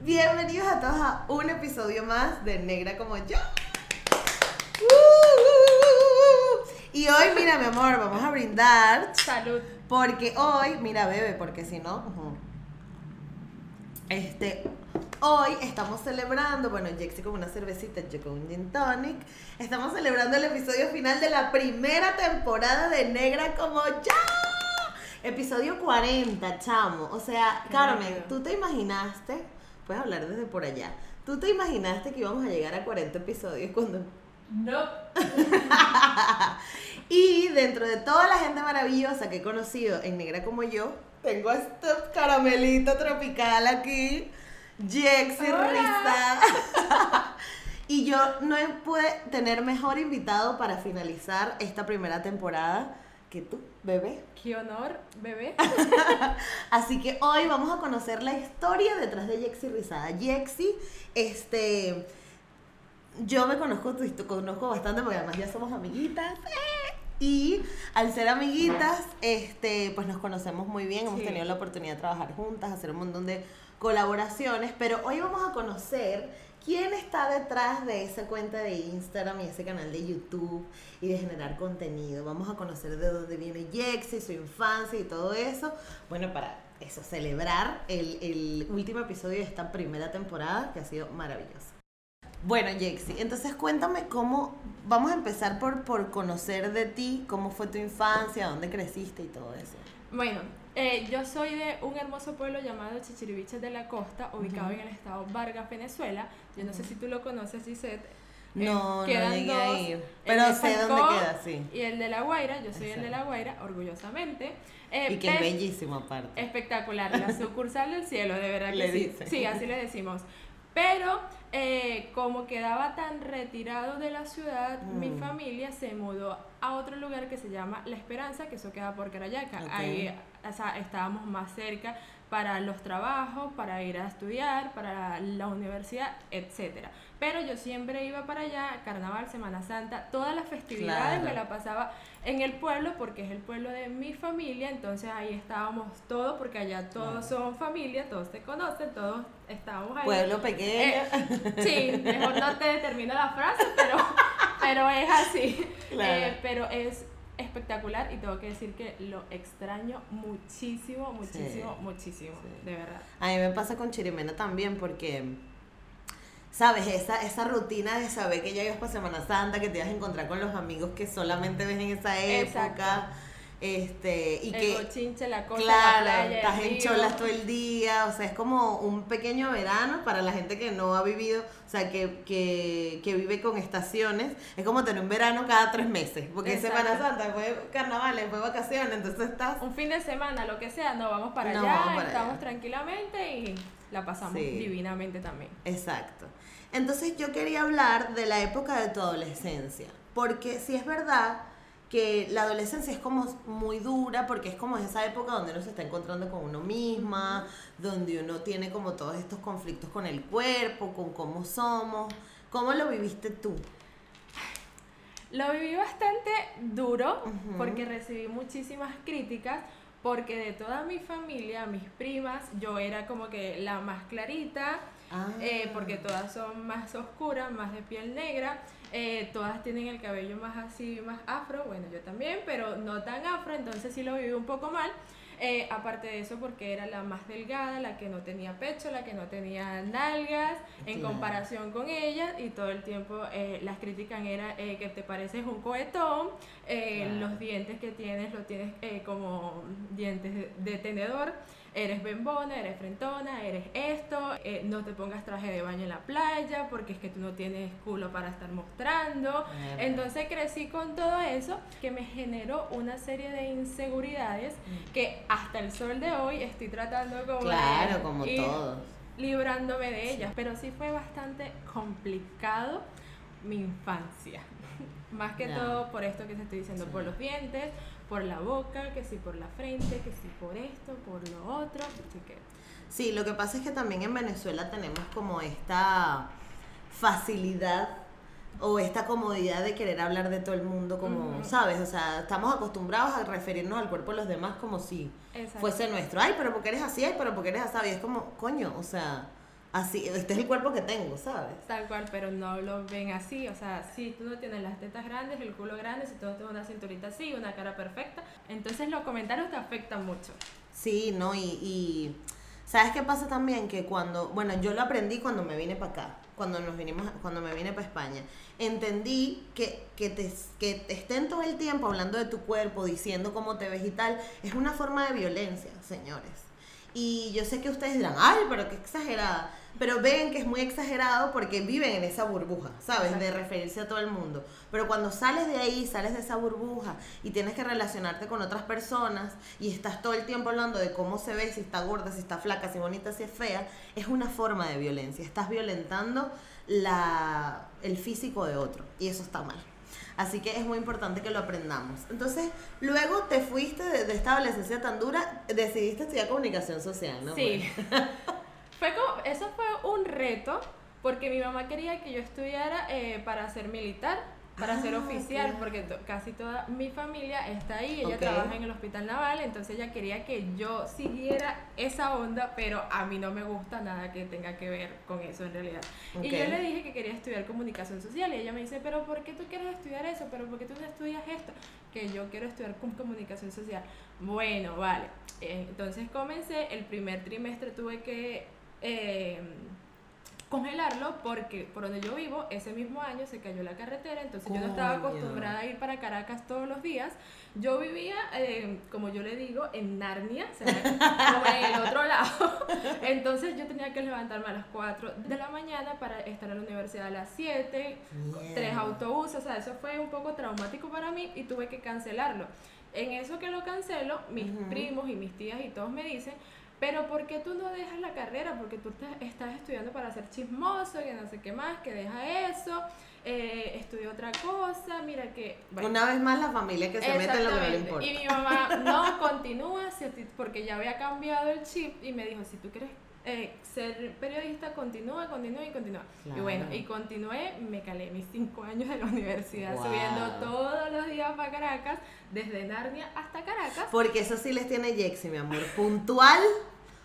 Bienvenidos a todos a un episodio más de Negra como yo. Y hoy, mira, mi amor, vamos a brindar. Salud. Porque hoy, mira, bebe, porque si no. Este. Hoy estamos celebrando, bueno, Jexy con una cervecita, yo con un gin tonic. Estamos celebrando el episodio final de la primera temporada de Negra como yo. Episodio 40, chamo. O sea, Carmen. ¿tú te imaginaste? Puedes hablar desde por allá. ¿Tú te imaginaste que íbamos a llegar a 40 episodios cuando No. y dentro de toda la gente maravillosa que he conocido en Negra como yo, tengo a este caramelito tropical aquí, Jexy. Risa. y yo no pude tener mejor invitado para finalizar esta primera temporada que tú, bebé. Qué honor, bebé. Así que hoy vamos a conocer la historia detrás de Jexy Rizada. Jexy, este, yo me conozco, conozco bastante porque además ya somos amiguitas. ¡eh! Y al ser amiguitas, este, pues nos conocemos muy bien, hemos Sí. tenido la oportunidad de trabajar juntas, hacer un montón de colaboraciones, pero hoy vamos a conocer quién está detrás de esa cuenta de Instagram y ese canal de YouTube y de generar contenido. Vamos a conocer de dónde viene Jexy, su infancia y todo eso. Bueno, para eso, celebrar el, último episodio de esta primera temporada que ha sido maravilloso. Bueno, Jexy, entonces cuéntame cómo, vamos a empezar por, por conocer de ti, cómo fue tu infancia, dónde creciste y todo eso. Bueno, eh, yo soy de un hermoso pueblo llamado Chichiriviches de la Costa, ubicado en el estado Vargas, Venezuela. Yo no sé si tú lo conoces, Gisette. Eh, No, no llegué a dos, ir, el pero sé dónde queda, sí. Y el de La Guaira, yo soy el de. La Guaira, orgullosamente. Eh, Y que es bellísimo aparte. Espectacular, la sucursal del cielo, de verdad que Le sí. dicen. Sí, así le decimos. Pero eh, como quedaba tan retirado de la ciudad, mi Mm. familia se mudó a otro lugar que se llama La Esperanza, que eso queda por Carayaca. Ahí o sea, estábamos más cerca para los trabajos, para ir a estudiar, para la universidad, etcétera. Pero yo siempre iba para allá, Carnaval, Semana Santa, todas las festividades Claro. me la pasaba en el pueblo porque es el pueblo de mi familia, entonces ahí estábamos todos porque allá todos son familia, todos se conocen, todos estábamos ahí. Pueblo pequeño. Eh, sí, mejor no te la frase, pero, pero es así. Claro. Eh, pero es espectacular y tengo que decir que lo extraño muchísimo, muchísimo, Sí, muchísimo, sí. de verdad. A mí me pasa con Chirimena también porque, ¿sabes? Esa, esa rutina de saber que ya ibas para Semana Santa, que te ibas a encontrar con los amigos que solamente ves en esa época. Exacto. Este, y el que, bochinche, la cosa, claro, la playa, estás en cholas todo el día, o sea, es como un pequeño verano para la gente que no ha vivido, o sea, que, que, que vive con estaciones, es como tener un verano cada tres meses, porque es Exacto. Semana Santa, fue carnaval, fue vacaciones, entonces estás... Un fin de semana, lo que sea, nos vamos para Nos allá, vamos para estamos allá. tranquilamente y la pasamos Sí. divinamente también. Exacto. Entonces yo quería hablar de la época de tu adolescencia, porque si es verdad que la adolescencia es como muy dura, porque es como esa época donde uno se está encontrando con uno misma, donde uno tiene como todos estos conflictos con el cuerpo, con cómo somos. ¿Cómo lo viviste tú? Lo viví bastante duro Ujú. porque recibí muchísimas críticas porque de toda mi familia, mis primas, yo era como que la más clarita, Ah. eh, porque todas son más oscuras, más de piel negra, eh, todas tienen el cabello más así, más afro, bueno, yo también, pero no tan afro, entonces sí lo viví un poco mal. Eh, aparte de eso, porque era la más delgada, la que no tenía pecho, la que no tenía nalgas, en Claro. comparación con ella, y todo el tiempo eh, las critican era eh, que te pareces un cohetón, eh, Claro. los dientes que tienes los tienes eh, como dientes de, de tenedor, eres bembona, eres frentona, eres esto, eh, no te pongas traje de baño en la playa porque es que tú no tienes culo para estar mostrando. Entonces crecí con todo eso que me generó una serie de inseguridades que hasta el sol de hoy estoy tratando como de Claro, como todos. librándome de ellas, pero sí fue bastante complicado mi infancia. Más que todo por esto que te estoy diciendo, Sí. por los dientes, por la boca, que sí por la frente, que sí por esto, por lo otro, así que Sí, lo que pasa es que también en Venezuela tenemos como esta facilidad o esta comodidad de querer hablar de todo el mundo como. ¿sabes? O sea, estamos acostumbrados a referirnos al cuerpo de los demás como si Exacto. fuese nuestro. Ay, pero porque eres así, ay, pero porque eres así. Y es como, coño, o sea, así, este es el cuerpo que tengo, ¿sabes? Tal cual, pero no lo ven así. O sea, si tú no tienes las tetas grandes, el culo grande, si tú no tienes una cinturita así, una cara perfecta, entonces los comentarios te afectan mucho. Sí, ¿no? Y, y ¿sabes qué pasa también? Que cuando, bueno, yo lo aprendí cuando me vine para acá, cuando nos vinimos, cuando me vine para España. Entendí que, que, te, que te estén todo el tiempo hablando de tu cuerpo, diciendo cómo te ves y tal, es una forma de violencia, señores. Y yo sé que ustedes dirán, ay, pero qué exagerada. Pero ven que es muy exagerado porque viven en esa burbuja, ¿sabes? De referirse a todo el mundo. Pero cuando sales de ahí, sales de esa burbuja y tienes que relacionarte con otras personas y estás todo el tiempo hablando de cómo se ve, si está gorda, si está flaca, si bonita, si es fea, es una forma de violencia. Estás violentando la, el físico de otro y eso está mal. Así que es muy importante que lo aprendamos. Entonces, luego te fuiste de, de esta adolescencia tan dura, decidiste estudiar comunicación social, ¿no? Sí. fue como, eso fue un reto porque mi mamá quería que yo estudiara eh, para ser militar, para ser Ah, oficial, claro. porque to- casi toda mi familia está ahí, ella trabaja en el hospital naval, entonces ella quería que yo siguiera esa onda, pero a mí no me gusta nada que tenga que ver con eso en realidad. Y yo le dije que quería estudiar comunicación social y ella me dice, pero ¿por qué tú quieres estudiar eso? ¿Pero por qué tú no estudias esto? Que yo quiero estudiar comunicación social. Bueno, vale. Entonces comencé, el primer trimestre tuve que eh, congelarlo porque por donde yo vivo, ese mismo año se cayó la carretera, entonces yo no estaba acostumbrada a ir para Caracas todos los días. Yo vivía, eh, como yo le digo, en Narnia, o sea, como en el otro lado. Entonces yo tenía que levantarme a las 4 de la mañana para estar en la universidad a las 7, tres autobuses, o sea, eso fue un poco traumático para mí y tuve que cancelarlo. En eso que lo cancelo, mis primos y mis tías y todos me dicen, pero ¿por qué tú no dejas la carrera? Porque tú te- estás estudiando para ser chismoso, que no sé qué más, que deja eso, eh, estudia otra cosa, mira que... bueno, Una vez más la familia que se mete en lo que no le importa. Y mi mamá, no, continúa, porque ya había cambiado el chip y me dijo, si tú quieres eh, ser periodista, continúa, continúa y continúa. Claro. Y bueno, y continué, me calé mis cinco años de la universidad, Wow. subiendo todos los días para Caracas, desde Narnia hasta Caracas. Porque eso sí les tiene Jexy, mi amor. Puntual.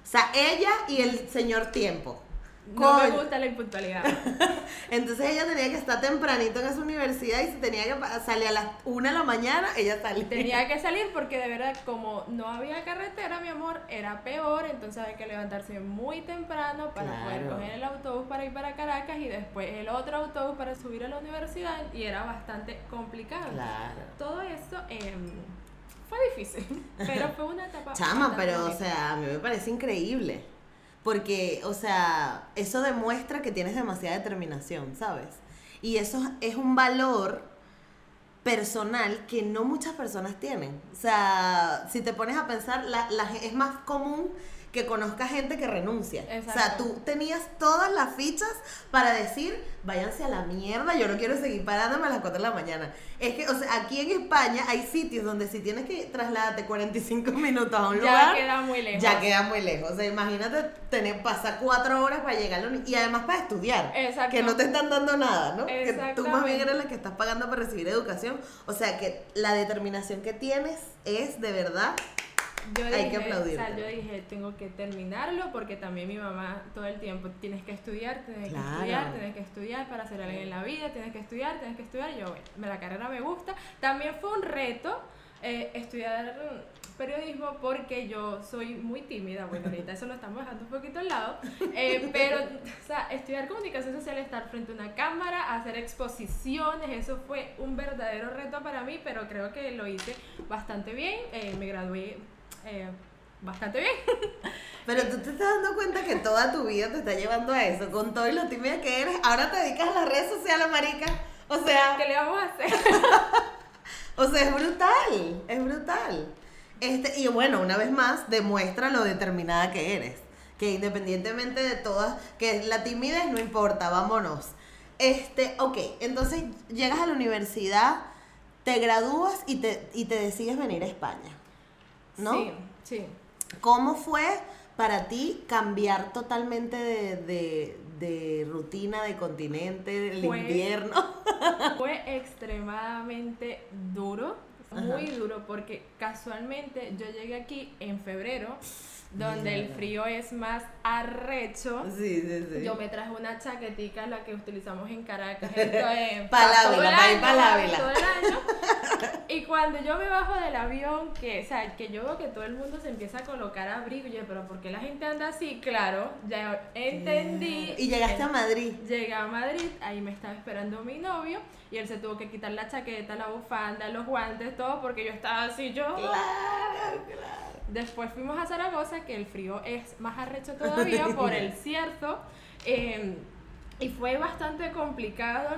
O sea, ella y el señor tiempo. No me gusta la impuntualidad. Entonces ella tenía que estar tempranito en esa universidad y si tenía que salir a las una de la mañana, ella salía. Tenía que salir porque de verdad, como no había carretera, mi amor, era peor. Entonces había que levantarse muy temprano para poder coger el autobús para ir para Caracas y después el otro autobús para subir a la universidad. Y era bastante complicado. Claro. Todo eso em, fue difícil, pero fue una etapa. Chama, pero o sea, a mí me parece increíble. Porque, o sea, eso demuestra que tienes demasiada determinación, ¿sabes? Y eso es un valor personal que no muchas personas tienen. O sea, si te pones a pensar, la, es más común que conozca gente que renuncia. O sea, Exacto. tú tenías todas las fichas para decir, váyanse a la mierda, yo no quiero seguir parándome a las 4 de la mañana. Es que, o sea, aquí en España hay sitios donde si tienes que trasladarte 45 minutos a un ya lugar, queda muy lejos. ya queda muy lejos. O sea, imagínate tener, pasar cuatro horas para llegar y además para estudiar. Exacto. Que no te están dando nada, ¿no? Que tú más bien eres la que estás pagando para recibir educación. O sea, que la determinación que tienes es de verdad yo Hay dije, que o sea, yo dije, tengo que terminarlo porque también mi mamá todo el tiempo tienes que estudiar, tienes Claro. que estudiar, tienes que estudiar para ser alguien en la vida, tienes que estudiar, tienes que estudiar. Yo, bueno, me- la carrera me gusta. También fue un reto eh, estudiar periodismo porque yo soy muy tímida. Bueno, ahorita eso lo estamos dejando un poquito al lado. Eh, pero, o sea, estudiar comunicación social, estar frente a una cámara, hacer exposiciones, eso fue un verdadero reto para mí, pero creo que lo hice bastante bien. Eh, me gradué eh, bastante bien. Pero tú te estás dando cuenta que toda tu vida te está llevando a eso, con todo y lo tímida que eres. Ahora te dedicas a las redes sociales, marica. O sea, ¿Qué le vamos a hacer? o sea, es brutal, es brutal. Este, y bueno, una vez más, demuestra lo determinada que eres. Que independientemente de todas, que la timidez no importa, vámonos. Este, ok, entonces llegas a la universidad, te gradúas y te, y te decides venir a España. ¿No? Sí, sí. ¿Cómo fue para ti cambiar totalmente de, de- de rutina, de continente, del Fue- invierno? Fue extremadamente duro, muy duro, porque casualmente yo llegué aquí en febrero, donde el frío es más arrecho. Sí, sí, sí. Yo me traje una chaquetica, la que utilizamos en Caracas, esto es Pa'l pa' todo el año. Y cuando yo me bajo del avión, que, o sea, que yo veo que todo el mundo se empieza a colocar abrigo, yo, pero ¿por qué la gente anda así? Claro, ya entendí. Y llegaste a Madrid. Llegué a Madrid, ahí me estaba esperando mi novio y él se tuvo que quitar la chaqueta, la bufanda, los guantes, todo porque yo estaba así yo. Claro, claro. Después fuimos a Zaragoza, que el frío es más arrecho todavía por el cierto. eh, y fue bastante complicado.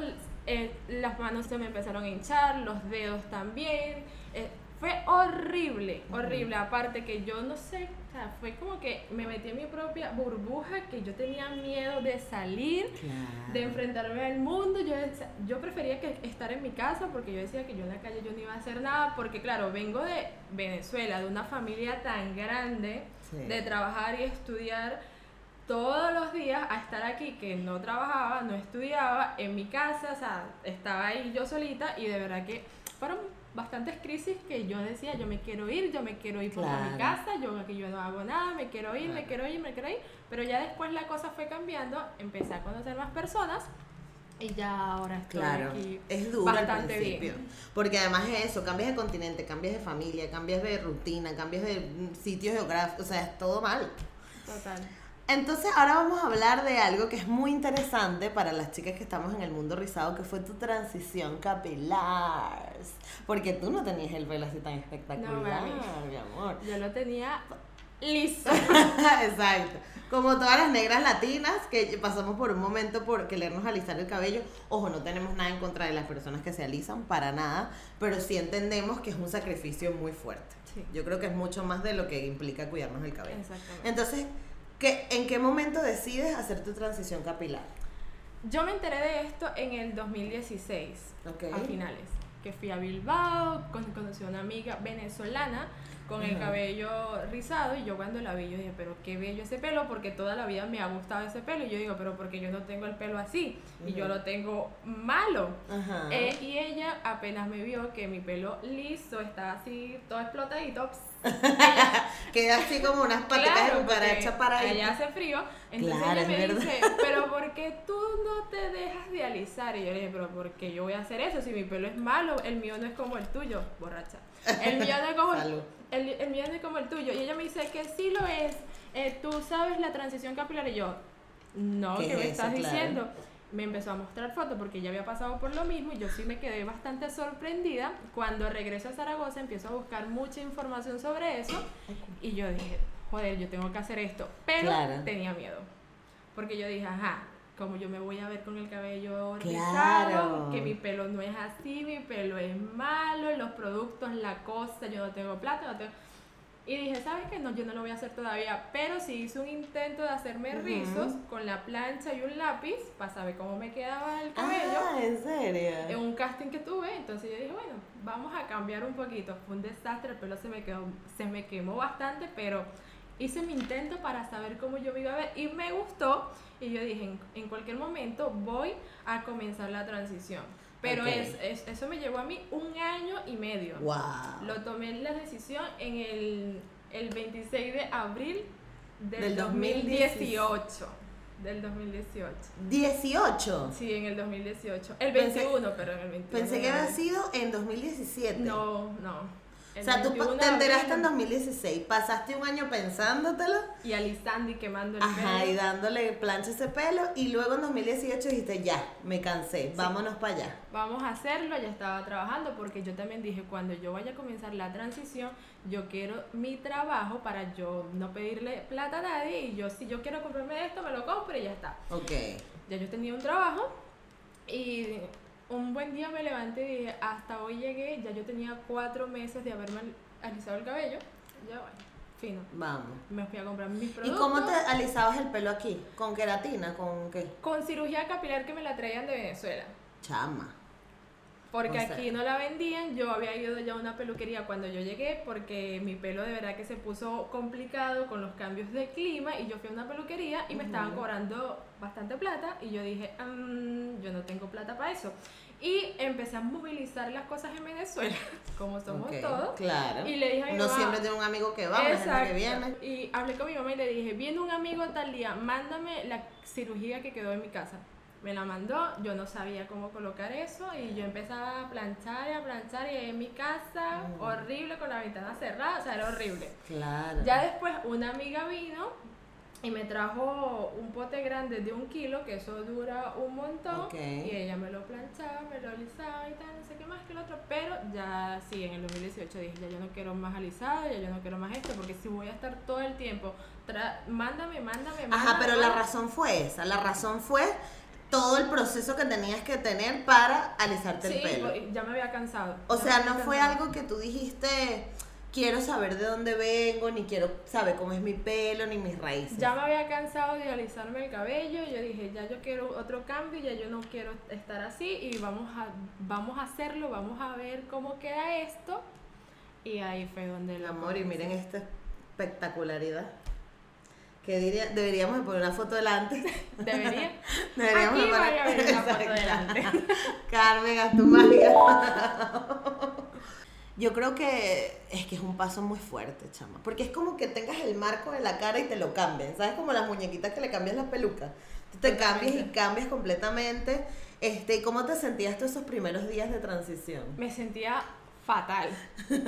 eh, las manos se me empezaron a hinchar, los dedos también. eh, fue horrible, horrible. Aparte que yo no sé, o sea, fue como que me metí en mi propia burbuja que yo tenía miedo de salir de enfrentarme al mundo. Yo, yo prefería que estar en mi casa porque yo decía que yo en la calle yo no iba a hacer nada porque claro, vengo de Venezuela, de una familia tan grande, Sí. de trabajar y estudiar todos los días a estar aquí que no trabajaba, no estudiaba en mi casa, o sea, estaba ahí yo solita y de verdad que fueron bastantes crisis que yo decía, yo me quiero ir, yo me quiero ir por mi casa, yo aquí yo no hago nada, me quiero ir, me quiero ir, me quiero ir, pero ya después la cosa fue cambiando, empecé a conocer más personas y ya ahora estoy Claro, aquí es duro al bastante principio. bien. Porque además es eso, cambias de continente, cambias de familia, cambias de rutina, cambias de sitio geográfico, o sea, es todo mal. Total. Entonces ahora vamos a hablar de algo que es muy interesante para las chicas que estamos en el mundo rizado, que fue tu transición capilar. Porque tú no tenías el pelo así tan espectacular, mami. mi amor. Yo lo tenía listo. Exacto. Como todas las negras latinas que pasamos por un momento por querernos alisar el cabello. Ojo, no tenemos nada en contra de las personas que se alisan, para nada, pero sí entendemos que es un sacrificio muy fuerte. Sí. Yo creo que es mucho más de lo que implica cuidarnos el cabello. Exactamente. Entonces, ¿qué, ¿en qué momento decides hacer tu transición capilar? Yo me enteré de esto en el 2016, Ok. a finales, que fui a Bilbao, con- conocí a una amiga venezolana con el cabello rizado y yo cuando la vi yo dije, pero qué bello ese pelo, porque toda la vida me ha gustado ese pelo y yo digo, pero porque yo no tengo el pelo así y yo lo tengo malo. Ajá. Eh, y ella apenas me vio que mi pelo liso estaba así, todo explotadito. Queda así como unas patitas Claro, de cucaracha para allá hace frío. Entonces Claro, ella me verdad. dice, pero ¿por qué tú no te dejas de alisar? Y yo le dije, pero ¿por qué yo voy a hacer eso? Si mi pelo es malo, el mío no es como el tuyo, borracha. El mío no es como, Salud. El, el mío es como el tuyo. Y ella me dice que sí lo es. Eh, Tú sabes la transición capilar. Y yo, no, ¿Qué ¿qué es me estás Claro. diciendo? Me empezó a mostrar fotos porque ella había pasado por lo mismo y yo sí me quedé bastante sorprendida. Cuando regreso a Zaragoza empiezo a buscar mucha información sobre eso y yo dije, joder, yo tengo que hacer esto. Pero Claro. tenía miedo. Porque yo dije, ajá, como yo me voy a ver con el cabello Claro. rizado, que mi pelo no es así, mi pelo es malo, los productos, la cosa, yo no tengo plata, no tengo... Y dije, ¿sabes qué? No, yo no lo voy a hacer todavía, pero sí hice un intento de hacerme rizos con la plancha y un lápiz para saber cómo me quedaba el cabello Ah, ¿en en serio? un casting que tuve, entonces yo dije, bueno, vamos a cambiar un poquito. Fue un desastre, el pelo se me, quedó, se me quemó bastante, pero hice mi intento para saber cómo yo me iba a ver y me gustó. Y yo dije, en, en cualquier momento voy a comenzar la transición. Pero Ok. es, es- eso me llevó a mí un año y medio. Wow. Lo tomé la decisión en el el 26 de abril del, Del 2018. Del 2018. 18. Sí, en el 2018. El Pensé- 21, pero en el 21. Pensé que había sido en 2017. No, no. O sea, tú 21 te enteraste en abril, 2016, pasaste un año pensándotelo, Y alisando y quemando el ajá, pelo. y dándole plancha ese pelo, y luego en 2018 dijiste, ya, me cansé, vámonos para allá. Vamos a hacerlo, ya estaba trabajando porque yo también dije, cuando yo vaya a comenzar la transición, yo quiero mi trabajo para yo no pedirle plata a nadie y yo si yo quiero comprarme esto, me lo compro y ya está. Ok. Ya yo tenía un trabajo y un buen día me levanté y dije, hasta hoy llegué, ya yo tenía cuatro meses de haberme alisado el cabello, ya bueno, fino. Vamos. Me fui a comprar mis ¿Y productos. cómo te alisabas el pelo aquí? ¿Con queratina? ¿Con qué? Con cirugía capilar que me la traían de Venezuela. Chama. Porque O sea- aquí no la vendían, yo había ido ya a una peluquería cuando yo llegué porque mi pelo de verdad que se puso complicado con los cambios de clima y yo fui a una peluquería y me estaban cobrando bastante plata y yo dije, "Mm, yo no tengo plata para eso. Y empecé a movilizar las cosas en Venezuela, como somos todos. Claro. Y le dije a mi Uno mamá, siempre tiene un amigo que va, que viene. Y hablé con mi mamá y le dije, viene un amigo tal día, mándame la cirugía que quedó en mi casa. Me la mandó, yo no sabía cómo colocar eso y yo empezaba a planchar y a planchar y en mi casa, Mm. horrible con la ventana cerrada, o sea, era horrible. Claro. Ya después una amiga vino y me trajo un pote grande de un kilo, que eso dura un montón, y ella me lo planchaba, me lo alisaba y tal, no sé qué más que el otro, pero ya sí, en el 2018 dije, ya yo no quiero más alisado, ya yo no quiero más esto, porque si voy a estar todo el tiempo, tra- mándame, mándame, mándame. Ajá, pero la razón fue esa. La razón fue todo el proceso que tenías que tener para alisarte Sí, el pelo. porque ya me había cansado. O sea, no fue algo que tú dijiste, quiero saber de dónde vengo, ni quiero saber cómo es mi pelo, ni mis raíces. Ya me había cansado de alisarme el cabello, yo dije, ya yo quiero otro cambio, ya yo no quiero estar así y vamos a, vamos a hacerlo, vamos a ver cómo queda esto. Y ahí fue donde El amor, y miren esta espectacularidad. Que diría, deberíamos de poner una foto delante. Debería. Deberíamos Aquí de poner- a una foto delante. Carmen, haz tu magia. Yo creo que es que es un paso muy fuerte, chama. Porque es como que tengas el marco de la cara y te lo cambien. ¿Sabes? Como las muñequitas que le cambian las pelucas. Tú te cambias y cambias completamente. Este, ¿y ¿Cómo te sentías tú esos primeros días de transición? Me sentía fatal,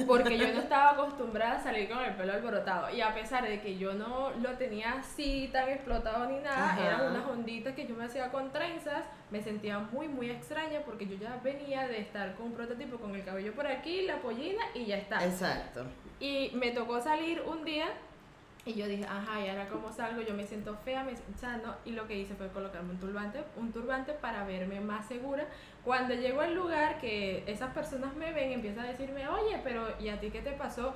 porque yo no estaba acostumbrada a salir con el pelo alborotado y a pesar de que yo no lo tenía así tan explotado ni nada, Ajá. eran unas onditas que yo me hacía con trenzas, me sentía muy muy extraña porque yo ya venía de estar con un prototipo con el cabello por aquí, la pollina y ya está. Exacto. Y me tocó salir un día y yo dije, ajá, y ahora cómo salgo, yo me siento fea, me, o sea, no, y lo que hice fue colocarme un turbante, un turbante para verme más segura. Cuando llego al lugar que esas personas me ven, empiezan a decirme, oye, pero ¿y a ti qué te pasó?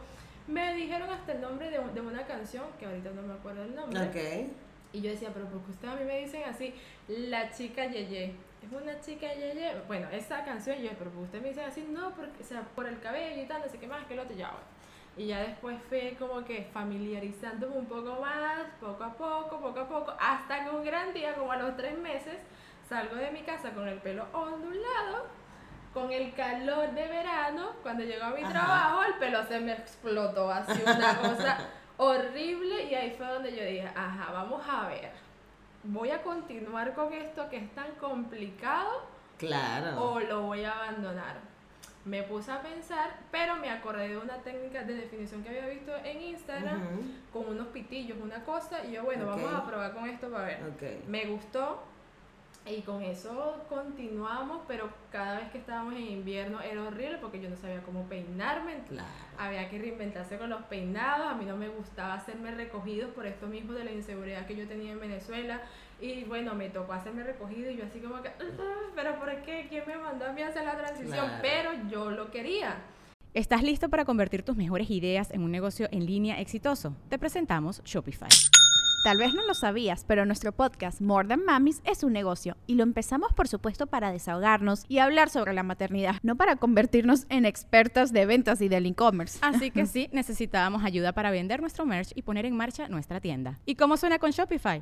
Me dijeron hasta el nombre de, de una canción, que ahorita no me acuerdo el nombre. Ok. Y yo decía, pero ¿por qué ustedes a mí me dicen así? La chica Yeye. Es una chica Yeye. Bueno, esa canción, yo, pero ¿por qué ustedes me dicen así? No, porque, o sea, por el cabello y tal, no sé qué más, que lo otro, ya, bueno. Y ya después fue como que familiarizándome un poco más, poco a poco, poco a poco, hasta que un gran día, como a los tres meses, salgo de mi casa con el pelo ondulado, con el calor de verano, cuando llego a mi Ajá. trabajo, el pelo se me explotó, así una cosa horrible, y ahí fue donde yo dije, ajá, vamos a ver, voy a continuar con esto que es tan complicado Claro. o lo voy a abandonar. Me puse a pensar, pero me acordé de una técnica de definición que había visto en Instagram con unos pitillos, una cosa, y yo, bueno, vamos a probar con esto para ver. Me gustó y con eso continuamos, pero cada vez que estábamos en invierno era horrible porque yo no sabía cómo peinarme. Claro. Había que reinventarse con los peinados, a mí no me gustaba hacerme recogidos por esto mismo de la inseguridad que yo tenía en Venezuela y bueno, me tocó hacerme recogido y yo así como que, "Ah, pero ¿por qué? ¿Quién me mandó a mí a hacer la transición? Claro. Pero yo lo quería. ¿Estás listo para convertir tus mejores ideas en un negocio en línea exitoso? Te presentamos Shopify. Tal vez no lo sabías, pero nuestro podcast More Than Mamis es un negocio y lo empezamos por supuesto para desahogarnos y hablar sobre la maternidad, no para convertirnos en expertas de ventas y del e-commerce. Así que sí, necesitábamos ayuda para vender nuestro merch y poner en marcha nuestra tienda. ¿Y cómo suena con Shopify?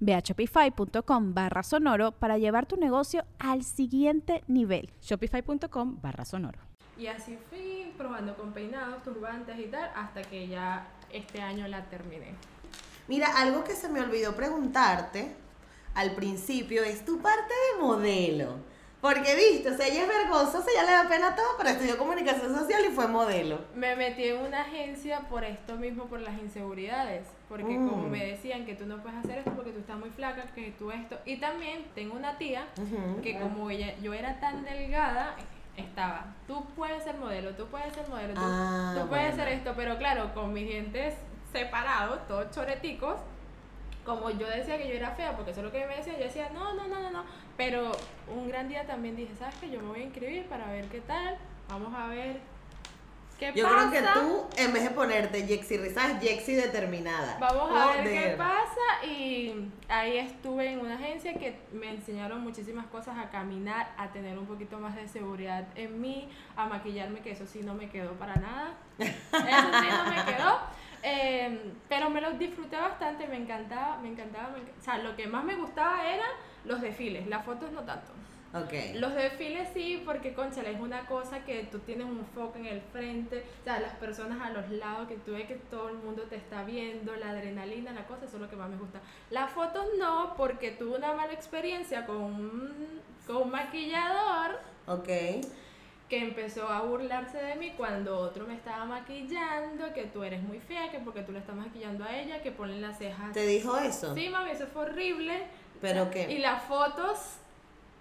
Ve a shopify.com barra sonoro para llevar tu negocio al siguiente nivel. Shopify.com barra sonoro. Y así fui probando con peinados, turbantes y tal, hasta que ya este año la terminé. Mira, algo que se me olvidó preguntarte al principio es tu parte de modelo. Porque viste, o sea, ella es vergonzosa, ella le da pena todo, pero estudió comunicación social y fue modelo. Me metí en una agencia por esto mismo, por las inseguridades. Porque como mm. me decían que tú no puedes hacer esto porque tú estás muy flaca, que tú esto. Y también tengo una tía que como ella, yo era tan delgada, estaba, tú puedes ser modelo, tú puedes ser modelo, tú, ah, puedes hacer esto, pero claro, con mis dientes separados, todos choreticos, como yo decía que yo era fea, porque eso es lo que me decía, yo decía, no, no, no, no, no. Pero un gran día también dije, ¿sabes qué? Yo me voy a inscribir para ver qué tal. Vamos a ver qué yo pasa. Yo creo que tú, en vez de ponerte Jexi Rizas, Jexi determinada. Vamos a ver qué pasa. Y ahí estuve en una agencia que me enseñaron muchísimas cosas a caminar, a tener un poquito más de seguridad en mí, a maquillarme, que eso sí no me quedó para nada. Eso sí no me quedó. Em, pero me lo disfruté bastante, me encantaba, me encantaba, O sea, lo que más me gustaba eran los desfiles, las fotos no tanto. Okay. Los desfiles sí, porque conchale es una cosa que tú tienes un foco en el frente, o sea, las personas a los lados, que tú ves que todo el mundo te está viendo, la adrenalina, la cosa, eso es lo que más me gusta. Las fotos no, porque tuve una mala experiencia con un, con un maquillador. Ok que empezó a burlarse de mí cuando otro me estaba maquillando, que tú eres muy fea, que porque tú le estás maquillando a ella, que ponen las cejas. ¿Te dijo eso? Sí, mami, eso fue horrible. ¿Pero qué? Y las fotos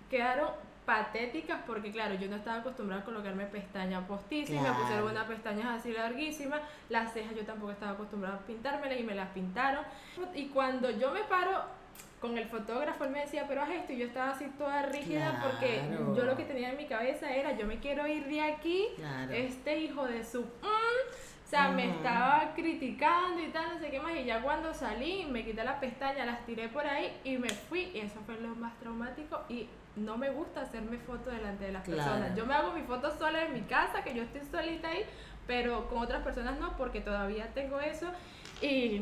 quedaron patéticas porque claro, yo no estaba acostumbrada a colocarme pestañas postísimas, me pusieron unas pestañas así larguísimas, las cejas yo tampoco estaba acostumbrada a pintármelas y me las pintaron. Y cuando yo me paro con el fotógrafo, él me decía, pero haz esto, y yo estaba así toda rígida porque yo lo que tenía en mi cabeza era, yo me quiero ir de aquí, este hijo de su... Mm", o sea, me estaba criticando y tal, no sé qué más, y ya cuando salí, me quité las pestañas, las tiré por ahí y me fui, y eso fue lo más traumático, y no me gusta hacerme fotos delante de las personas. Yo me hago mi foto sola en mi casa, que yo estoy solita ahí, pero con otras personas no, porque todavía tengo eso, y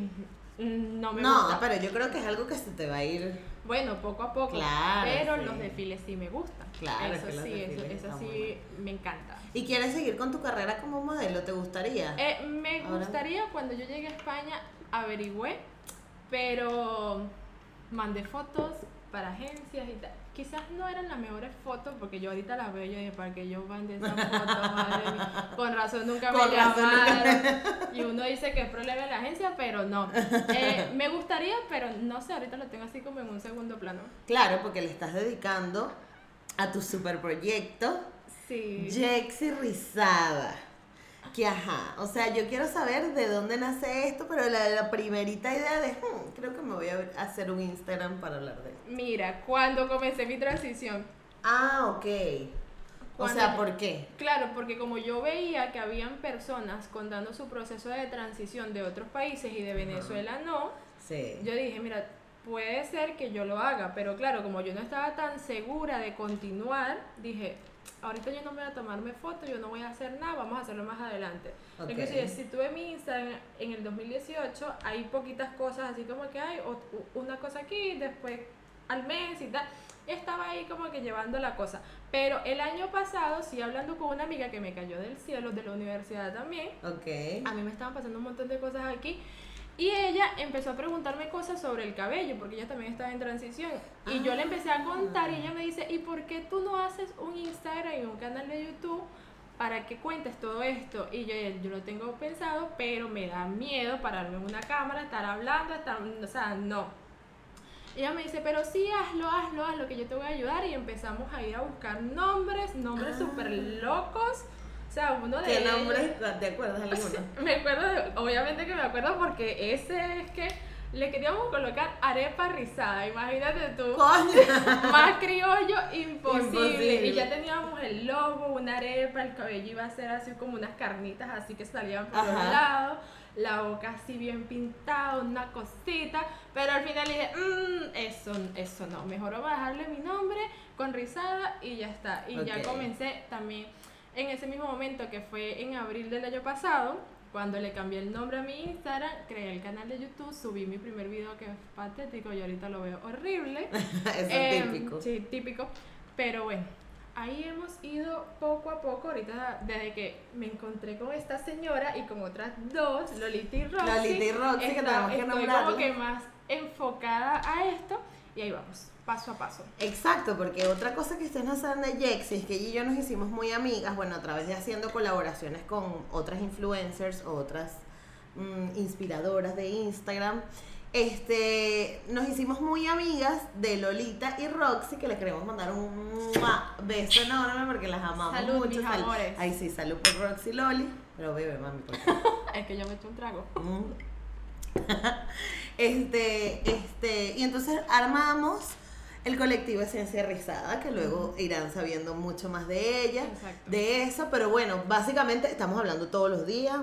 no me no, pero yo creo que es algo que se te va a ir. Bueno, poco a poco. Claro. Pero los desfiles sí me gustan. Claro. Eso sí, eso, sí me encanta. ¿Y quieres seguir con tu carrera como modelo? ¿Te gustaría? Eh, me gustaría cuando yo llegue a España averigüé, pero mandé fotos para agencias y tal quizás no eran las mejores fotos, porque yo ahorita las veo y dije, para que yo mande esas fotos, madre mía. Con razón nunca me llamaron. Y uno dice que es problema de la agencia, pero no. Eh, me gustaría, pero no sé, ahorita lo tengo así como en un segundo plano. Claro, porque le estás dedicando a tu super proyecto. Sí. Jexy Rizada que ajá, o sea, yo quiero saber de dónde nace esto, pero la, la primerita idea de, hmm, creo que me voy a hacer un Instagram para hablar de esto. Mira, cuando comencé mi transición. Ah, ok. O sea, ¿por qué? Claro, porque como yo veía que habían personas contando su proceso de transición de otros países y de Venezuela no, sí. yo dije, mira, puede ser que yo lo haga, pero claro, como yo no estaba tan segura de continuar, dije, ahorita yo no voy a tomarme fotos, yo no voy a hacer nada, vamos a hacerlo más adelante. Okay. si tuve mi Instagram en el 2018, hay poquitas cosas así como que hay una cosa aquí, después al mes y tal. Estaba ahí como que llevando la cosa. Pero el año pasado, sí, hablando con una amiga que me cayó del cielo, de la universidad también. Okay. A mí me estaban pasando un montón de cosas aquí. Y ella empezó a preguntarme cosas sobre el cabello, porque ella también estaba en transición. Y yo le empecé a contar y ella me dice, ¿y por qué tú no haces un Instagram y un canal de YouTube para que cuentes todo esto? Y yo, yo lo tengo pensado, pero me da miedo pararme en una cámara, estar hablando, estar, o sea, no. Ella me dice, pero sí, hazlo, hazlo, hazlo, que yo te voy a ayudar. Y empezamos a ir a buscar nombres, nombres súper locos o sea, uno de ¿Qué nombre te acuerdas alguno? me acuerdo, obviamente que me acuerdo porque ese es que le queríamos colocar arepa rizada, imagínate tú. Coño. Más criollo, imposible. Imposible. Y ya teníamos el logo, una arepa, el cabello iba a ser así como unas carnitas así que salían por los Ajá. lados, la boca así bien pintada, una cosita. Pero al final dije, mmm, eso, eso no, mejor vamos a dejarle mi nombre con rizada y ya está. Y ya comencé también en ese mismo momento que fue en abril del año pasado. Cuando le cambié el nombre a mi Instagram, creé el canal de YouTube, subí mi primer video que es patético y ahorita lo veo horrible. Eso Em, es típico. Sí, típico. Pero bueno, ahí hemos ido poco a poco. Ahorita, desde que me encontré con esta señora y con otras dos, Lolita y Roxy. Lolita y Roxy, que tenemos que estoy como que más enfocada a esto. Y ahí vamos, paso a paso. Exacto, porque otra cosa que no saben de Jexy es que ella y yo nos hicimos muy amigas, bueno, a través de haciendo colaboraciones con otras influencers o otras mm, inspiradoras de Instagram. Este, nos hicimos muy amigas de Lolita y Roxy, que le queremos mandar un beso enorme porque las amamos Salud, mucho. mis Sal- amores. Ay, sí, salud por Roxy y Loli. Pero bebe, mami, por favor. Es que yo me echo un trago. Mm. este, este, y entonces armamos el colectivo Esencia Rizada, que luego irán sabiendo mucho más de ella, Exacto. de eso, pero bueno, básicamente estamos hablando todos los días.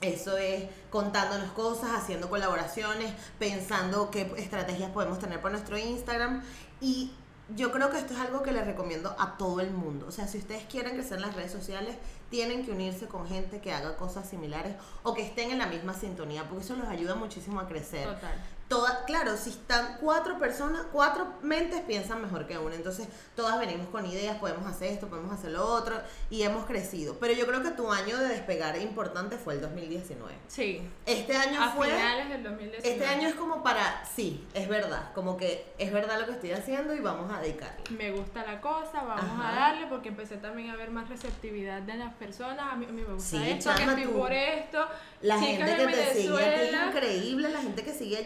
Eso es contándonos cosas, haciendo colaboraciones, pensando qué estrategias podemos tener para nuestro Instagram. Y yo creo que esto es algo que les recomiendo a todo el mundo. O sea, si ustedes quieren crecer en las redes sociales, tienen que unirse con gente que haga cosas similares o que estén en la misma sintonía, porque eso los ayuda muchísimo a crecer. Total. Toda, claro, si están cuatro personas, cuatro mentes piensan mejor que una. Entonces, todas venimos con ideas, podemos hacer esto, podemos hacer lo otro, y hemos crecido. Pero yo creo que tu año de despegar importante fue el 2019. Sí. Este año A fue. finales del 2019. Este año es como para. Sí, es verdad. Como que es verdad lo que estoy haciendo y vamos a dedicarle. me gusta la cosa, vamos Ajá. a darle, porque empecé también a ver más receptividad de las personas. A mí, a mí me gusta Sí, esto, que estoy por esto. La gente que te sigue es increíble, la gente que sigue a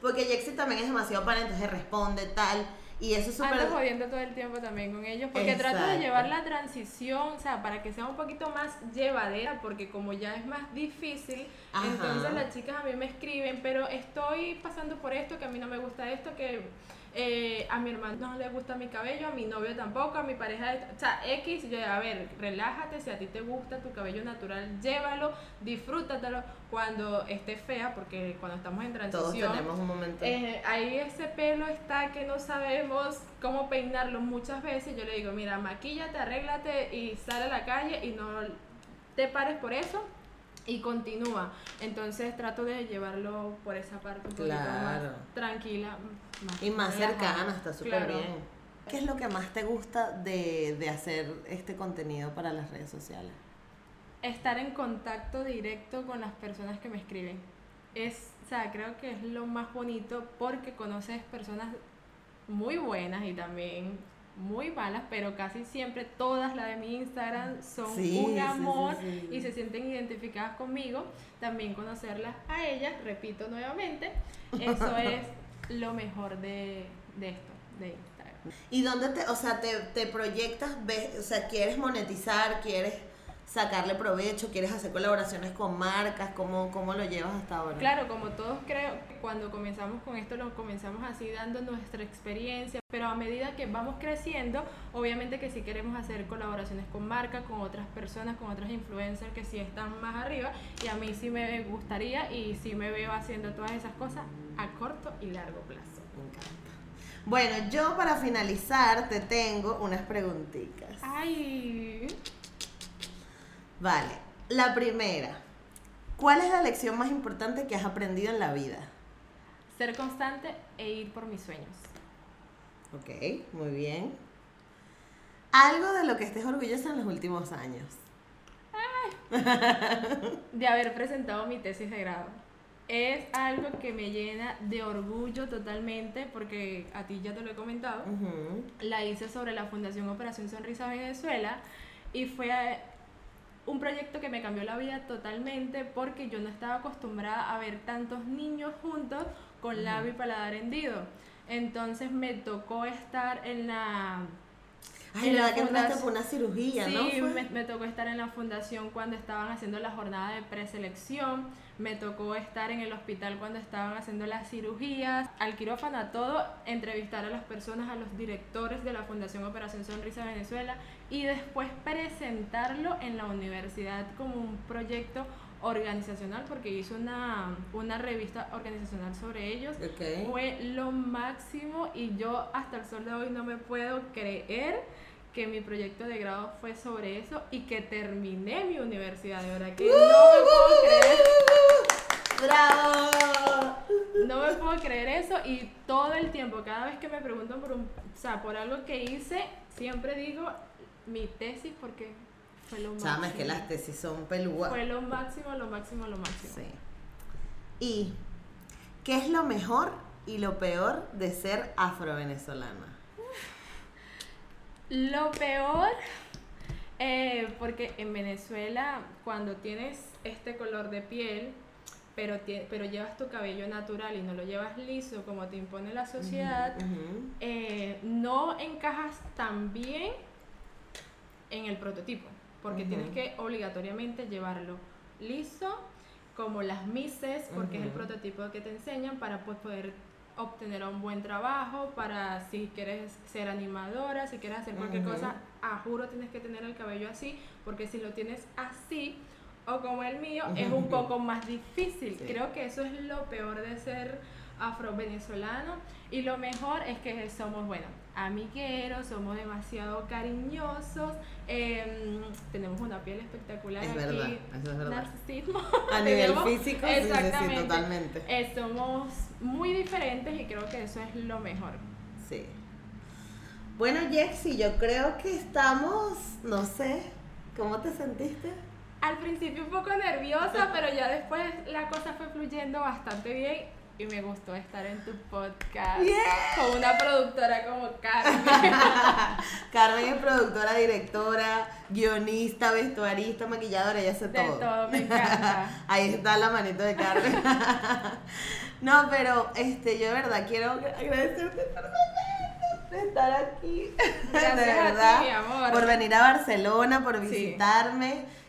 porque Jexy también es demasiado para, entonces responde tal, y eso es súper... Ando jodiendo todo el tiempo también con ellos porque trato de llevar la transición, o sea, para que sea un poquito más llevadera, porque como ya es más difícil, Ajá. entonces las chicas a mí me escriben, pero estoy pasando por esto, que a mí no me gusta esto, que eh, a mi hermano no le gusta mi cabello, a mi novio tampoco, a mi pareja, o sea, X, yo, a ver, relájate, si a ti te gusta tu cabello natural, llévalo, disfrútatelo cuando esté fea, porque cuando estamos en Todos transición... tenemos un momento... Eh, ahí ese pelo está que no sabemos cómo peinarlo muchas veces. Yo le digo, mira, maquíllate, arréglate y sal a la calle y no te pares por eso y continúa. Entonces trato de llevarlo por esa parte un poquito más tranquila. más Y más cercana, está súper Claro. bien. ¿Qué es lo que más te gusta de, de hacer este contenido para las redes sociales? estar en contacto directo con las personas que me escriben. Es, o sea, creo que es lo más bonito porque conoces personas muy buenas y también muy malas, pero casi siempre todas las de mi Instagram son Sí, un sí, amor sí. y se sienten identificadas conmigo. También conocerlas a ellas, repito nuevamente, eso es lo mejor de, de esto, de Instagram. ¿Y dónde te, o sea, te, te proyectas, ves, o sea, quieres monetizar, quieres sacarle provecho, quieres hacer colaboraciones con marcas, ¿cómo, cómo lo llevas hasta ahora? Claro, como todos creo, que cuando comenzamos con esto lo comenzamos así dando nuestra experiencia, pero a medida que vamos creciendo, obviamente que sí queremos hacer colaboraciones con marcas, con otras personas, con otras influencers que sí están más arriba y a mí sí me gustaría y sí me veo haciendo todas esas cosas a corto y largo plazo. Me encanta. Bueno, yo para finalizar te tengo unas preguntitas. Ay, Vale, la primera. ¿Cuál es la lección más importante que has aprendido en la vida? ser constante e ir por mis sueños. Ok, muy bien. Algo de lo que estés orgullosa en los últimos años. de haber presentado mi tesis de grado. Es algo que me llena de orgullo totalmente porque a ti ya te lo he comentado. La hice sobre la Fundación Operación Sonrisa Venezuela y fue un proyecto que me cambió la vida totalmente porque yo no estaba acostumbrada a ver tantos niños juntos con labio y paladar hendido. Entonces me tocó estar en la Ay, en verdad que entraste por una cirugía, ¿no? Sí, me, me tocó estar en la fundación cuando estaban haciendo la jornada de preselección, me tocó estar en el hospital cuando estaban haciendo las cirugías, al quirófano, a todo, entrevistar a las personas, a los directores de la Fundación Operación Sonrisa Venezuela y después presentarlo en la universidad como un proyecto organizacional porque hizo una, una revista organizacional sobre ellos. Fue lo máximo y yo hasta el sol de hoy no me puedo creer que mi proyecto de grado fue sobre eso y que terminé mi universidad, de verdad que no me puedo creer, ¡Bravo! no me puedo creer eso y todo el tiempo, cada vez que me preguntan por un, o sea, por algo que hice, siempre digo mi tesis porque fue lo máximo. Chama, es que las tesis son pelúas. Fue lo máximo, lo máximo, lo máximo. Sí. ¿Y qué es lo mejor y lo peor de ser afrovenezolana? Lo peor, eh, porque en Venezuela cuando tienes este color de piel, pero, pero llevas tu cabello natural y no lo llevas liso como te impone la sociedad, eh, no encajas tan bien en el prototipo, porque tienes que obligatoriamente llevarlo liso, como las mises, porque es el prototipo que te enseñan para pues, poder obtener un buen trabajo, para si quieres ser animadora, si quieres hacer cualquier cosa, a juro tienes que tener el cabello así, porque si lo tienes así, o como el mío, es un poco más difícil. Sí. Creo que eso es lo peor de ser afro-venezolano. Y lo mejor es que somos, bueno, amigueros, somos demasiado cariñosos, em, tenemos una piel espectacular Es aquí. verdad, eso es verdad. Narcisismo. A nivel Tenemos- físico, sí, sí, sí, Exactamente. totalmente. Eh, somos muy diferentes y creo que eso es lo mejor. Sí. Bueno, Jexy, yo creo que estamos, no sé, ¿cómo te sentiste? Al principio un poco nerviosa, pero ya después la cosa fue fluyendo bastante bien y me gustó estar en tu podcast con una productora como Carmen. Carmen es productora, directora, guionista, vestuarista, maquilladora, ella hace De todo. todo, me encanta. Ahí está la manito de Carmen. no, pero este, yo de verdad quiero agradecerte por de estar aquí. Gracias de a ti, verdad. mi amor. Por venir a Barcelona, por Sí.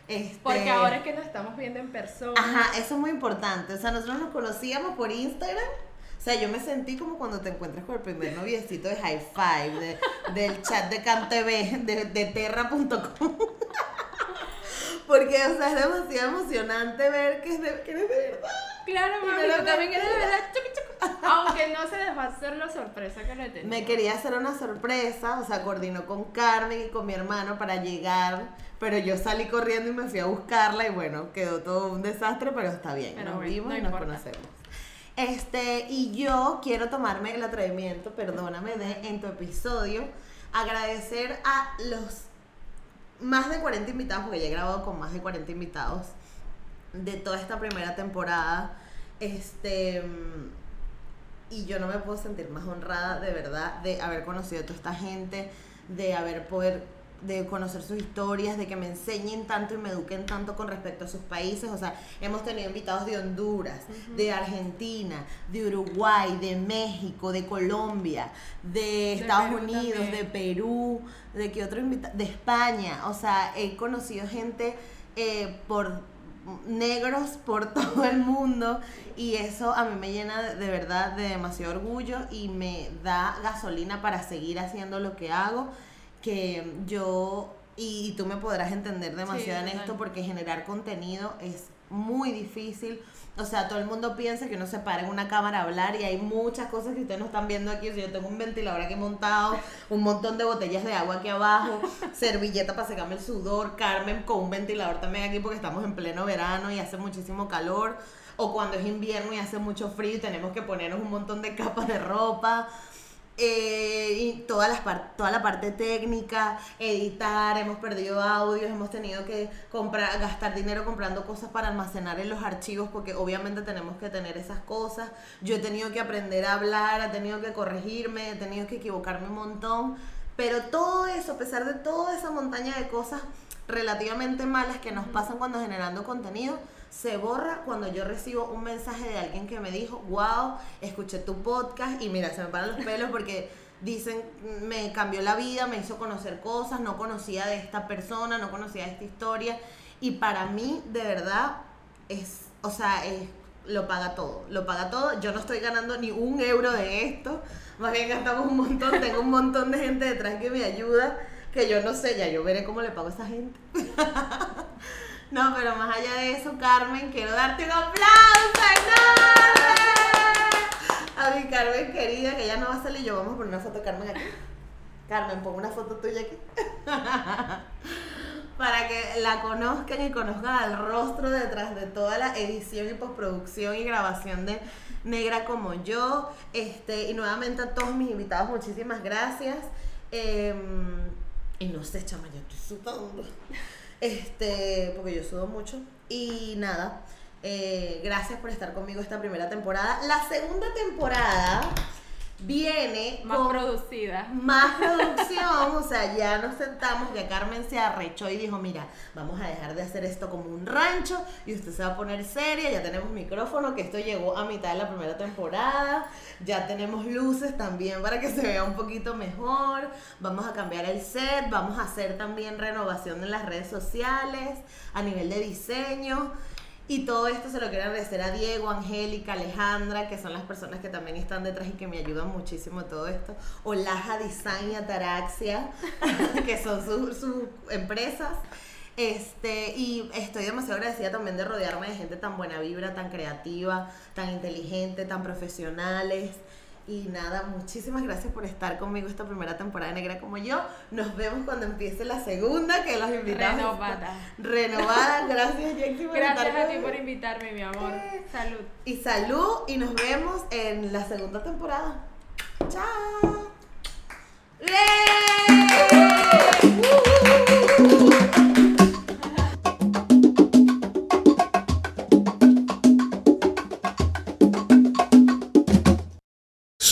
Visitarme. Este, Porque ahora es que nos estamos viendo en persona. Ajá, eso es muy importante. O sea, nosotros nos conocíamos por Instagram. O sea, yo me sentí como cuando te encuentras con el primer noviecito de High Five, de- del chat de CanTV, de, de terra.com. Porque, o sea, es demasiado emocionante ver que, es de, que eres de verdad. Claro, tú también chucu, chucu. Aunque no se a hacer la sorpresa que le tengo. Me quería hacer una sorpresa, o sea, coordinó con Carmen y con mi hermano para llegar, pero yo salí corriendo y me fui a buscarla y bueno, quedó todo un desastre, pero está bien, Pero nos bueno, vimos no y nos importa. conocemos. Este, y yo quiero tomarme el atrevimiento, perdóname, de en tu episodio, agradecer a los más de 40 invitados, porque ya he grabado con más de 40 invitados de toda esta primera temporada. Este. mm, Y yo no me puedo sentir más honrada, de verdad, de haber conocido a toda esta gente, de haber poder de conocer sus historias, de que me enseñen tanto y me eduquen tanto con respecto a sus países. O sea, hemos tenido invitados de Honduras, de Argentina, de Uruguay, de México, de Colombia, de Estados Perú Unidos, también. de Perú, de que otro invita- de España. O sea, he conocido gente eh, por negros por todo el mundo y eso a mí me llena de, verdad de demasiado orgullo y me da gasolina para seguir haciendo lo que hago que yo y, tú me podrás entender demasiado en esto porque generar contenido es muy difícil o sea, todo el mundo piensa que uno se para en una cámara a hablar y hay muchas cosas que ustedes no están viendo aquí. O sea, yo tengo un ventilador aquí montado, un montón de botellas de agua aquí abajo, servilleta para secarme el sudor, Carmen con un ventilador también aquí porque estamos en pleno verano y hace muchísimo calor. O cuando es invierno y hace mucho frío y tenemos que ponernos un montón de capas de ropa. Eh, y todas las toda la parte técnica, editar, hemos perdido audios, hemos tenido que comprar, gastar dinero comprando cosas para almacenar en los archivos porque obviamente tenemos que tener esas cosas. Yo he tenido que aprender a hablar, he tenido que corregirme, he tenido que equivocarme un montón, pero todo eso, a pesar de toda esa montaña de cosas relativamente malas que nos pasan cuando generando contenido, se borra cuando yo recibo un mensaje de alguien que me dijo, wow, escuché tu podcast y mira, se me paran los pelos porque dicen, me cambió la vida, me hizo conocer cosas, no conocía de esta persona, no conocía de esta historia. Y para mí, de verdad, es, o sea, es, lo paga todo, lo paga todo. Yo no estoy ganando ni un euro de esto, más bien gastamos un montón, tengo un montón de gente detrás que me ayuda, que yo no sé, ya yo veré cómo le pago a esa gente. no, pero más allá de eso, Carmen, quiero darte un aplauso enorme a mi Carmen querida, que ya no va a salir yo, vamos a poner una foto de Carmen aquí. Carmen, pon una foto tuya aquí. Para que la conozcan y conozcan el rostro detrás de toda la edición y postproducción y grabación de Negra como yo. Este, y nuevamente a todos mis invitados, muchísimas gracias. Em, y no sé, chama, yo estoy sudando. Este, porque yo sudo mucho. Y nada, eh, gracias por estar conmigo esta primera temporada. La segunda temporada viene más producida. Más producción, o sea, ya nos sentamos, ya Carmen se arrechó y dijo, mira, vamos a dejar de hacer esto como un rancho y usted se va a poner seria, ya tenemos micrófono, que esto llegó a mitad de la primera temporada, ya tenemos luces también para que se vea un poquito mejor, vamos a cambiar el set, vamos a hacer también renovación en las redes sociales, a nivel de diseño. Y todo esto se lo quiero agradecer a Diego, Angélica, Alejandra, que son las personas que también están detrás y que me ayudan muchísimo todo esto. Olaja Design y Ataraxia, que son sus empresas. Este, y estoy demasiado agradecida también de rodearme de gente tan buena vibra, tan creativa, tan inteligente, tan profesionales. Y nada, muchísimas gracias por estar conmigo esta primera temporada Negra como yo. Nos vemos cuando empiece la segunda, que los invitamos. Renovada. Renovada. Gracias, Jexy, por Gracias a ti por invitarme, mi amor. Salud. Y salud, y nos vemos en la segunda temporada. Chao.